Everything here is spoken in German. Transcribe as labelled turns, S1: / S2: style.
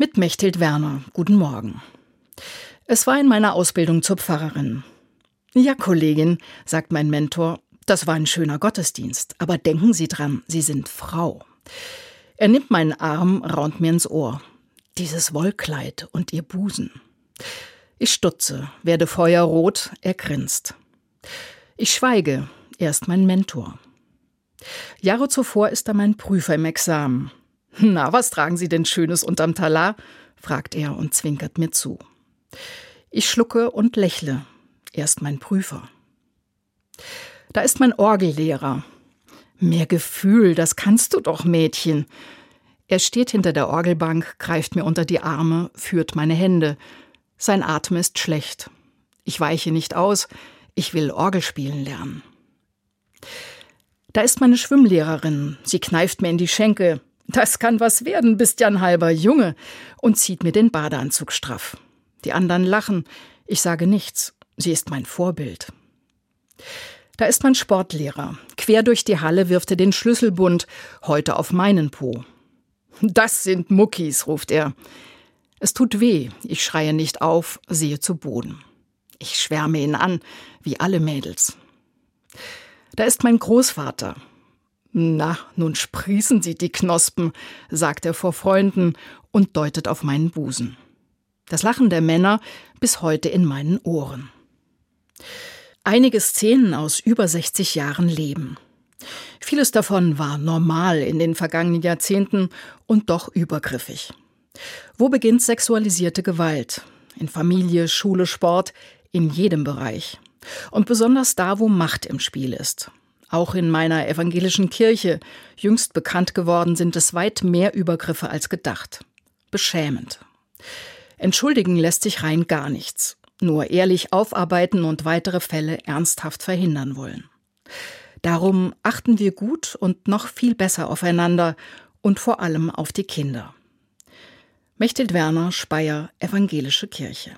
S1: Mit Mechthild Werner. Guten Morgen. Es war in meiner Ausbildung zur Pfarrerin. Ja, Kollegin, sagt mein Mentor, das war ein schöner Gottesdienst, aber denken Sie dran, Sie sind Frau. Er nimmt meinen Arm, raunt mir ins Ohr. Dieses Wollkleid und ihr Busen. Ich stutze, werde feuerrot, er grinst. Ich schweige, er ist mein Mentor. Jahre zuvor ist er mein Prüfer im Examen. Na, was tragen Sie denn Schönes unterm Talar? fragt er und zwinkert mir zu. Ich schlucke und lächle. Er ist mein Prüfer. Da ist mein Orgellehrer. Mehr Gefühl, das kannst du doch, Mädchen. Er steht hinter der Orgelbank, greift mir unter die Arme, führt meine Hände. Sein Atem ist schlecht. Ich weiche nicht aus, ich will Orgel spielen lernen. Da ist meine Schwimmlehrerin. Sie kneift mir in die Schenkel. Das kann was werden, bist ja ein halber Junge, und zieht mir den Badeanzug straff. Die anderen lachen. Ich sage nichts. Sie ist mein Vorbild. Da ist mein Sportlehrer. Quer durch die Halle wirft er den Schlüsselbund, heute auf meinen Po. Das sind Muckis, ruft er. Es tut weh, ich schreie nicht auf, sehe zu Boden. Ich schwärme ihn an, wie alle Mädels. Da ist mein Großvater. Na, nun sprießen sie die Knospen, sagt er vor Freunden und deutet auf meinen Busen. Das Lachen der Männer bis heute in meinen Ohren. Einige Szenen aus über 60 Jahren Leben. Vieles davon war normal in den vergangenen Jahrzehnten und doch übergriffig. Wo beginnt sexualisierte Gewalt? In Familie, Schule, Sport, in jedem Bereich. Und besonders da, wo Macht im Spiel ist. Auch in meiner evangelischen Kirche, jüngst bekannt geworden, sind es weit mehr Übergriffe als gedacht. Beschämend. Entschuldigen lässt sich rein gar nichts. Nur ehrlich aufarbeiten und weitere Fälle ernsthaft verhindern wollen. Darum achten wir gut und noch viel besser aufeinander und vor allem auf die Kinder. Mechthild Werner, Speyer, Evangelische Kirche.